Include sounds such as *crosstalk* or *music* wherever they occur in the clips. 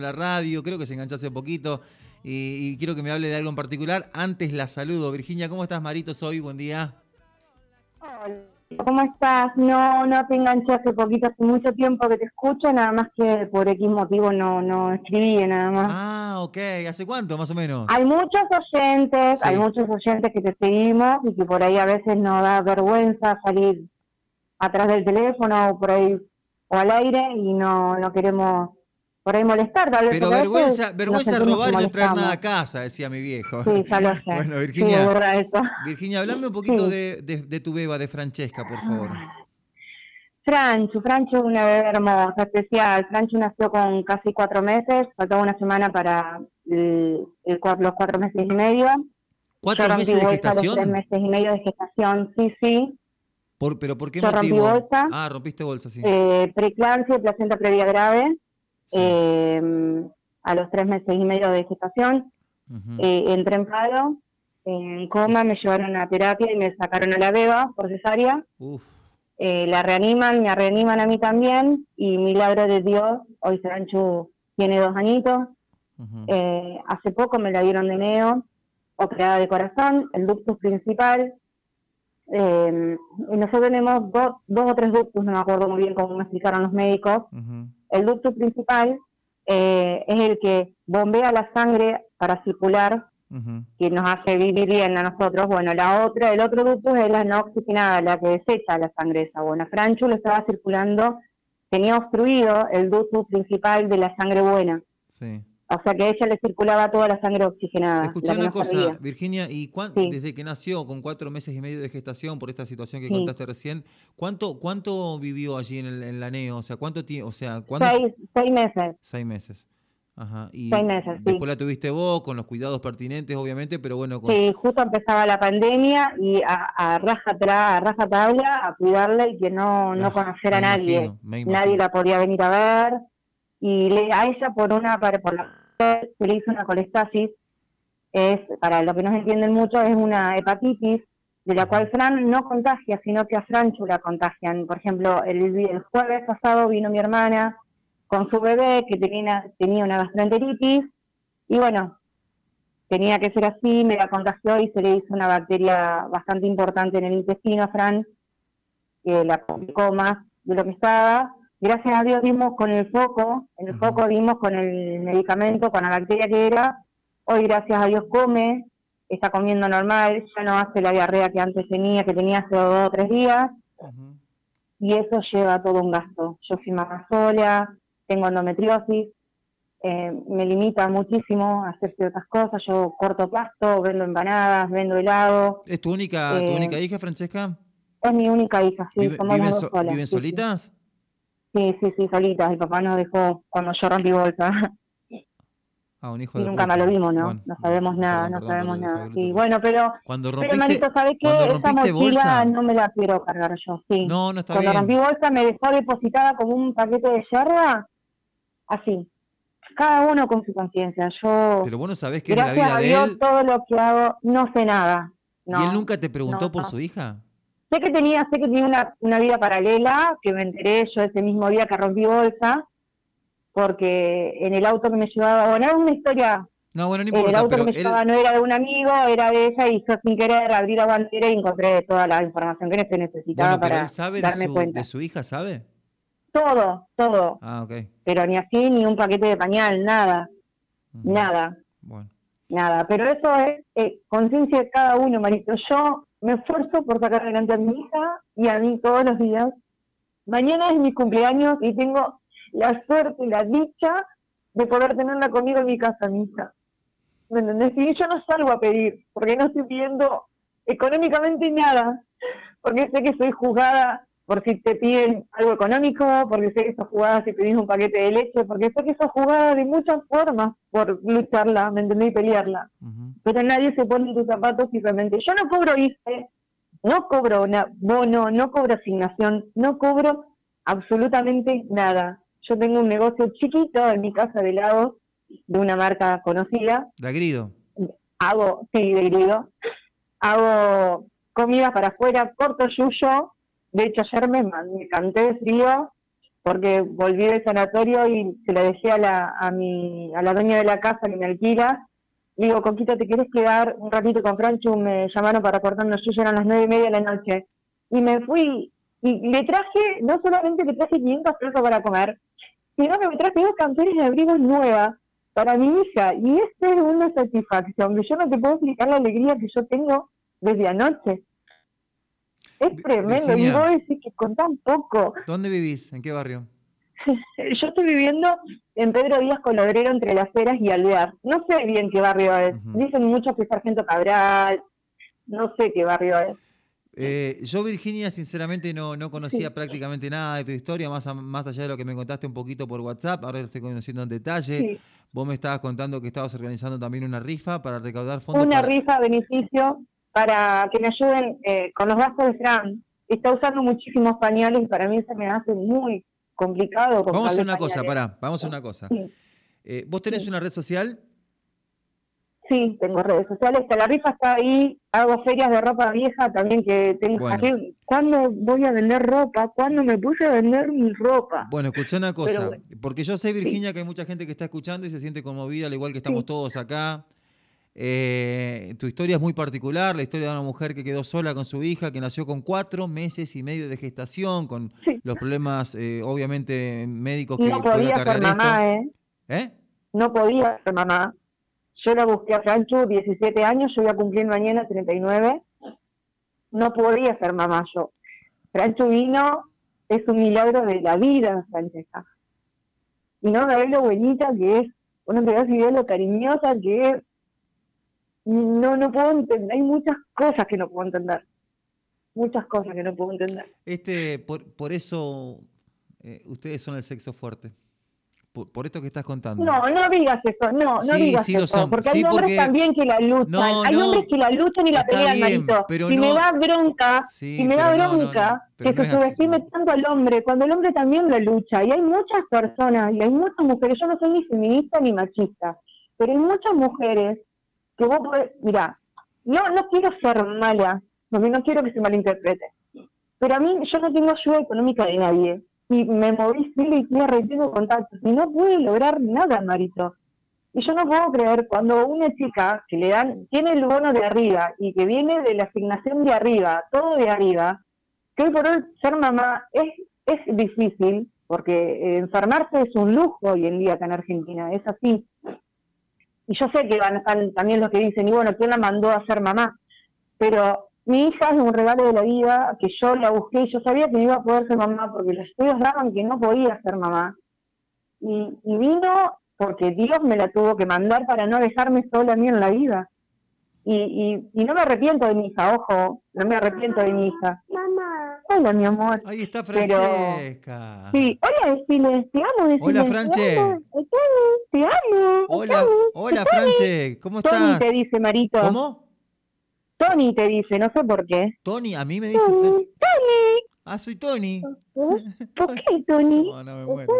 la radio, creo que se enganchó hace poquito y, quiero que me hable de algo en particular. Antes la saludo. Virginia, ¿cómo estás, Marito? Soy, buen día. Hola, ¿cómo estás? No, no te enganché hace poquito, hace mucho tiempo que te escucho, nada más que por X motivo no, no escribí nada más. Ah, ok. ¿Hace cuánto, más o menos? Hay muchos oyentes, hay muchos oyentes que te seguimos y que por ahí a veces nos da vergüenza salir atrás del teléfono o por ahí o al aire y no, no queremos por ahí molestar. Tal vez Pero vergüenza, vergüenza robar y no traer nada a casa, decía mi viejo. Sí, ya lo *laughs* sé. bueno, Virginia, sí, Virginia, hablame un poquito de, de, tu beba, de Francesca, por favor. Franchu, Franchu es una bebé hermosa, especial. Franchu nació con casi cuatro meses, faltaba una semana para el, los cuatro meses y medio. ¿Cuatro meses de gestación? Tres meses y medio de gestación, sí, sí. Por, ¿Pero por qué Yo motivo? Rompí bolsa, ah, rompiste bolsa, sí. Eh, preeclampsia, placenta previa grave eh, a los tres meses y medio de gestación. Eh, entré en paro, en coma, me llevaron a terapia y me sacaron a la beba por cesárea. Eh, la reaniman, me reaniman a mí también y milagro de Dios, hoy Sanchu tiene dos añitos. Eh, hace poco me la dieron de neo, operada de corazón, el ductus principal. Eh, nosotros tenemos dos, dos o tres ductus, no me acuerdo muy bien cómo me explicaron los médicos. El ducto principal eh, es el que bombea la sangre para circular, que nos hace vivir bien a nosotros. Bueno, la otra, el otro ducto es la no oxigenada, la que desecha la sangre esa. Bueno, Franchu lo estaba circulando, tenía obstruido el ducto principal de la sangre buena. Sí. O sea que a ella le circulaba toda la sangre oxigenada. Escuchá una cosa, Virginia, y desde que nació con cuatro meses y medio de gestación por esta situación que contaste recién, ¿cuánto cuánto vivió allí en, el, en la NEO? O sea, ¿cuánto tiempo? O sea, Seis, seis meses. Seis meses. Ajá. Y seis meses, después la tuviste vos, con los cuidados pertinentes, obviamente, pero bueno. Sí, justo empezaba la pandemia y a, a raja a raja tabla a cuidarla y que no, no conocer a nadie. nadie la podía venir a ver. Y le, a ella por una, por la se le hizo una colestasis, es, para lo que no se entienden mucho, es una hepatitis de la cual Fran no contagia, sino que a Franchu la contagian. Por ejemplo, el, jueves pasado vino mi hermana con su bebé que tenía, tenía una gastroenteritis y bueno, tenía que ser así, me la contagió y se le hizo una bacteria bastante importante en el intestino a Fran, que la complicó más de lo que estaba gracias a Dios dimos con el foco, en el foco dimos con el medicamento, con la bacteria que era, hoy gracias a Dios come, está comiendo normal, ya no hace la diarrea que antes tenía, que tenía hace dos o tres días, y eso lleva todo un gasto. Yo soy mamá sola, tengo endometriosis, eh, me limita muchísimo a hacer ciertas cosas, yo corto pasto, vendo empanadas, vendo helado. ¿Es tu única, tu eh, única hija, Francesca? Es mi única hija, sí, ¿Viven, solitas? Sí, sí, sí, solitas. El papá nos dejó cuando yo rompí bolsa. Ah, un hijo y nunca más lo vimos, ¿no? no sabemos nada, no sabemos nada. Sí, bueno, pero, cuando rompiste, pero Manito, ¿sabes qué? Esa mochila bolsa, no me la quiero cargar yo, sí. No, no está cuando rompí bolsa me dejó depositada como un paquete de yerba, así. Cada uno con su conciencia. Yo. Pero vos no sabés que es la vida de él. todo lo que hago, no sé nada. ¿Y él nunca te preguntó por su hija? Sé que tenía, sé que tenía una, una vida paralela, que me enteré yo ese mismo día que rompí bolsa, porque en el auto que me llevaba, bueno, era una historia. No, bueno, no importa, el auto que me llevaba no era de un amigo, era de ella, y yo sin querer abrí la guantera y encontré toda la información que necesitaba para darme cuenta. ¿De su hija sabe? Todo, todo. Ah, ok. Pero ni así, ni un paquete de pañal, nada. Nada. Bueno. Nada. Pero eso es eh, conciencia de cada uno, Marito. Yo me esfuerzo por sacar adelante a mi hija y a mí todos los días. Mañana es mi cumpleaños y tengo la suerte y la dicha de poder tenerla conmigo en mi casa, mi hija. ¿Me entendés? Y yo no salgo a pedir, porque no estoy pidiendo económicamente nada, porque sé que soy juzgada por si te piden algo económico, porque sé que sos jugada si pedís un paquete de leche, porque sé que sos jugada de muchas formas por lucharla, ¿me entendés? Y pelearla. Pero nadie se pone en tus zapatos simplemente. Yo no cobro IFE, no cobro una bono, no cobro asignación, no cobro absolutamente nada. Yo tengo un negocio chiquito en mi casa de helado de una marca conocida. ¿De agrido? Hago, sí, de grido. Hago comida para afuera, corto yuyo, de hecho, ayer me, me canté de frío porque volví del sanatorio y se le decía a la, a, mi, a la dueña de la casa que me alquila, digo, Coquita, ¿te quieres quedar un ratito con Franchu? Me llamaron para cortarnos, yo eran las nueve y media de la noche. Y me fui, y le traje, no solamente le traje 500 pesos para comer, sino que me traje dos canciones de abrigos nuevas para mi hija. Y esa es una satisfacción, que yo no te puedo explicar la alegría que yo tengo desde anoche. Es tremendo, y vos decís que con tan poco. ¿Dónde vivís? ¿En qué barrio? *laughs* Yo estoy viviendo en Pedro Díaz Colodrero, entre Las Heras y Alvear. No sé bien qué barrio es. Dicen mucho que es Sargento Cabral. No sé qué barrio es. Eh, yo, Virginia, sinceramente no, no conocía prácticamente nada de tu historia, más, más allá de lo que me contaste un poquito por WhatsApp. Ahora estoy conociendo en detalle. Vos me estabas contando que estabas organizando también una rifa para recaudar fondos. Una rifa beneficio para que me ayuden eh, con los gastos de Fran. Está usando muchísimos pañales y para mí se me hace muy complicado. Vamos a hacer una cosa, pará, vamos a hacer una cosa. Eh, ¿Vos tenés una red social? Sí, tengo redes sociales. La rifa está ahí. Hago ferias de ropa vieja también que tengo. ¿Cuándo voy a vender ropa? ¿Cuándo me puse a vender mi ropa? Bueno, escuché una cosa. porque yo sé, Virginia, que hay mucha gente que está escuchando y se siente conmovida, al igual que estamos todos acá. Eh, tu historia es muy particular, la historia de una mujer que quedó sola con su hija, que nació con cuatro meses y medio de gestación, con los problemas, eh, obviamente, médicos que no podía ser mamá, ¿eh? ¿eh? No podía ser mamá. Yo la busqué a Franchu, 17 años, yo voy a cumplir mañana 39. No podía ser mamá yo. Franchu vino, es un milagro de la vida, Francesca. Y no sabés lo buenita que es, una te lo cariñosa que es no, no puedo entender, hay muchas cosas que no puedo entender, muchas cosas que no puedo entender. Este, por, por eso eh, ustedes son el sexo fuerte. Por, esto que estás contando. No, no digas eso, no, no digas eso, porque hay hombres también que la luchan, hay hombres que la luchan y la pelean, marito. si me da bronca, si me da bronca, que se subestime tanto al hombre, cuando el hombre también la lucha, y hay muchas personas, y hay muchas mujeres, yo no soy ni feminista ni machista, pero hay muchas mujeres que vos podés, mira, no, no quiero ser mala, porque no quiero que se malinterprete, pero a mí yo no tengo ayuda económica de nadie, y me moví cielo y tierra y tengo contactos, y no pude lograr nada, Marito. Y yo no puedo creer cuando una chica que le dan, tiene el bono de arriba y que viene de la asignación de arriba, todo de arriba, que hoy por hoy ser mamá es, es difícil, porque enfermarse es un lujo hoy en día acá en Argentina, es así y yo sé que van a estar también los que dicen, y bueno, ¿quién la mandó a ser mamá? Pero mi hija es un regalo de la vida, que yo la busqué y yo sabía que no iba a poder ser mamá porque los estudios daban que no podía ser mamá. Y, vino porque Dios me la tuvo que mandar para no dejarme sola a mí en la vida. Y, y, no me arrepiento de mi hija, ojo, no me arrepiento de mi hija. Mamá. Hola, mi amor. Ahí está Francesca. Sí, hola, decile, te amo, Hola, Franche. Te amo. Hola, hola, Franche, ¿cómo estás? Tony te dice, Marito. ¿Cómo? Tony te dice, no sé por qué. Tony, a mí me dice Tony. Ah, soy Tony. ¿Por qué *laughs* Tony? No, no me muero.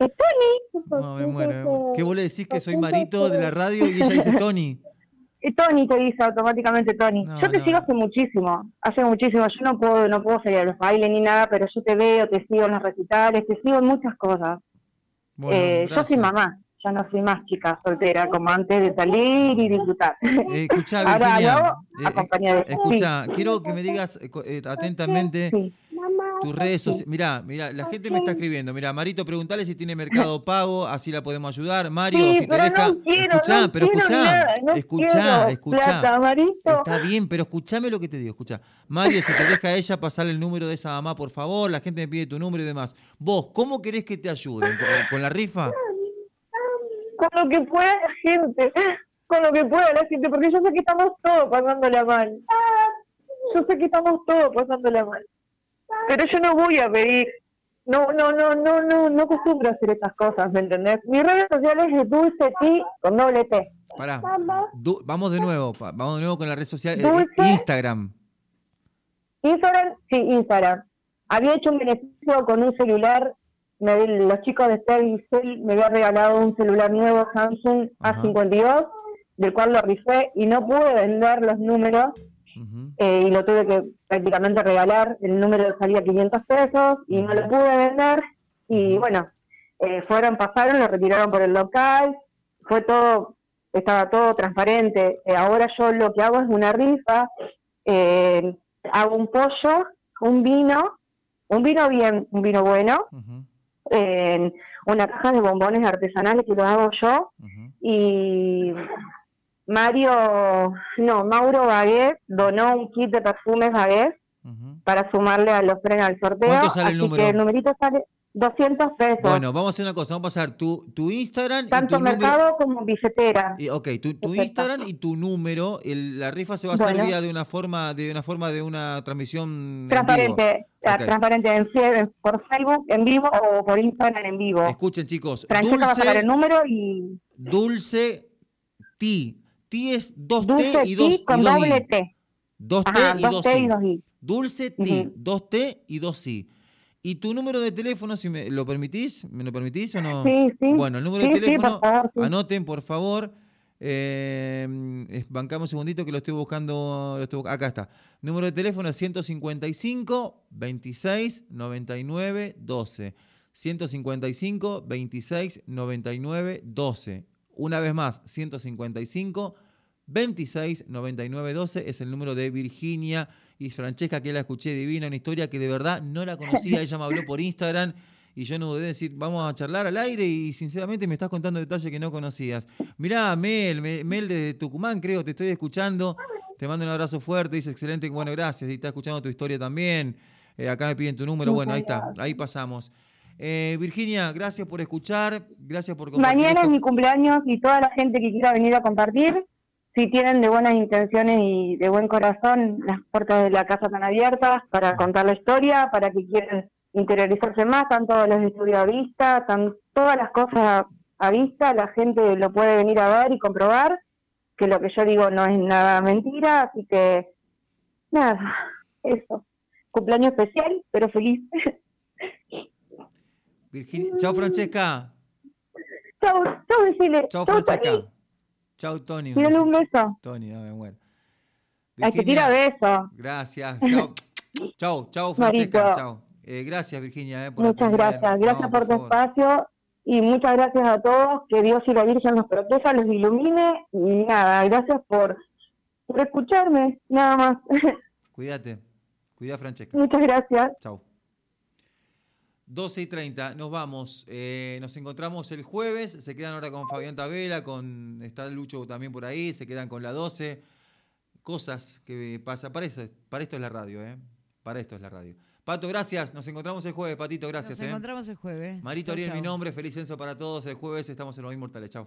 ¿Es Tony? No, me muero. ¿Qué vos le decís que soy Marito de la radio y ella dice Tony? *laughs* Tony te dice automáticamente Tony. yo te sigo hace muchísimo, hace muchísimo. Yo no puedo, no puedo salir a los bailes ni nada, pero yo te veo, te sigo en los recitales, te sigo en muchas cosas. eh, yo soy mamá, ya no soy más chica soltera como antes de salir y disfrutar. Eh, escucha, *laughs* Virginia, eh, escucha, quiero que me digas eh, atentamente. Tus redes sociales. Mirá, mirá, la gente me está escribiendo. Mirá, Marito, preguntale si tiene mercado *laughs* pago, así la podemos ayudar. Mario, si te deja. escuchá, pero escuchá. escuchá, escuchá. está bien, pero escuchame lo que te digo, escuchá. Mario, si te deja ella pasarle el número de esa mamá, por favor. La gente me pide tu número y demás. Vos, ¿cómo querés que te ayuden? ¿Con, la rifa? Con lo que pueda la gente. Con lo que pueda la gente, porque yo sé que estamos todos pasándola mal. Yo sé que estamos todos pasándola mal. Pero yo no voy a pedir, no, no, no, no, no, no acostumbro a hacer estas cosas, ¿me entendés? Mis redes sociales es Dulce T con doble T. Pará, vamos de nuevo, vamos de nuevo con la red social, eh, Instagram. Instagram, sí, Instagram. Había hecho un beneficio con un celular, me, los chicos de Telcel me habían regalado un celular nuevo Samsung A52, del cual lo rifé y no pude vender los números eh, y lo tuve que prácticamente regalar, el número salía 500 pesos y no lo pude vender. Y bueno, eh, fueron, pasaron, lo retiraron por el local, fue todo, estaba todo transparente. Eh, ahora yo lo que hago es una rifa, eh, hago un pollo, un vino, un vino bien, un vino bueno, una caja de bombones artesanales que lo hago yo, y Mario, no, Mauro Baguet donó un kit de perfumes Baguet para sumarle a los frenos al sorteo. ¿Cuánto sale el número? Que el numerito sale 200 pesos. Bueno, vamos a hacer una cosa, vamos a pasar tu, tu Instagram Tanto y tu mercado como billetera. Y, ok, tu, tu Instagram y tu número, el, la rifa se va a hacer vía de una forma de una forma de una transmisión transparente, transparente en, por Facebook en vivo o por Instagram en vivo. Escuchen chicos, Francesca va a sacar el número y Dulce Ti Ti es 2T y 2 con doble T. 2T y 2 I. Dulce Ti, 2T y 2 I. ¿Y tu número de teléfono, si me lo permitís? ¿Me lo permitís o no? Sí, sí. Bueno, el número de teléfono, anoten por favor. Eh, bancamos un segundito que lo estoy buscando. acá está. Número de teléfono es 155 26 99 12. 155 26 99 12. Una vez más, 155 26 99 12 es el número de Virginia y Francesca, que la escuché divina, una historia que de verdad no la conocía. *laughs* Ella me habló por Instagram y yo no dudé de decir, vamos a charlar al aire y sinceramente me estás contando detalles que no conocías. Mirá, Mel, Mel de Tucumán, creo, te estoy escuchando. Te mando un abrazo fuerte, dice excelente, bueno, gracias. Y está escuchando tu historia también. Eh, acá me piden tu número, bueno, ahí está, ahí pasamos. Eh, Virginia, gracias por escuchar, gracias por compartir. Mañana es mi cumpleaños y toda la gente que quiera venir a compartir, si tienen de buenas intenciones y de buen corazón, las puertas de la casa están abiertas para contar la historia, para que quieran interiorizarse más, están todos los estudios a vista, están todas las cosas a vista, la gente lo puede venir a ver y comprobar que lo que yo digo no es nada mentira, así que nada, eso. Cumpleaños especial, pero feliz. *laughs* Chao, Francesca. Chao, chao, decirle. Chao, Francesca. Chao, Tony. Tírale un beso. Tony, dame muero. Hay que tira beso. Gracias. Chao, *laughs* chao, Francesca. Chao. Eh, gracias, Virginia. Eh, muchas gracias. Gracias por, tu espacio y muchas gracias a todos. Que Dios y la Virgen los proteja, los ilumine. Y nada, gracias por, por escucharme. Nada más. *laughs* Cuídate. Cuida, Francesca. Muchas gracias. Chao. 12 y 30, nos vamos. Eh, nos encontramos el jueves. Se quedan ahora con Fabián Tabela, con está Lucho también por ahí. Se quedan con la 12. Cosas que pasa. Para, eso, para esto es la radio, ¿eh? Para esto es la radio. Pato, gracias. Nos encontramos el jueves, Patito, gracias. Nos ¿eh? encontramos el jueves. Marito Ariel, mi nombre. Feliz censo para todos. El jueves estamos en los inmortales. Chao.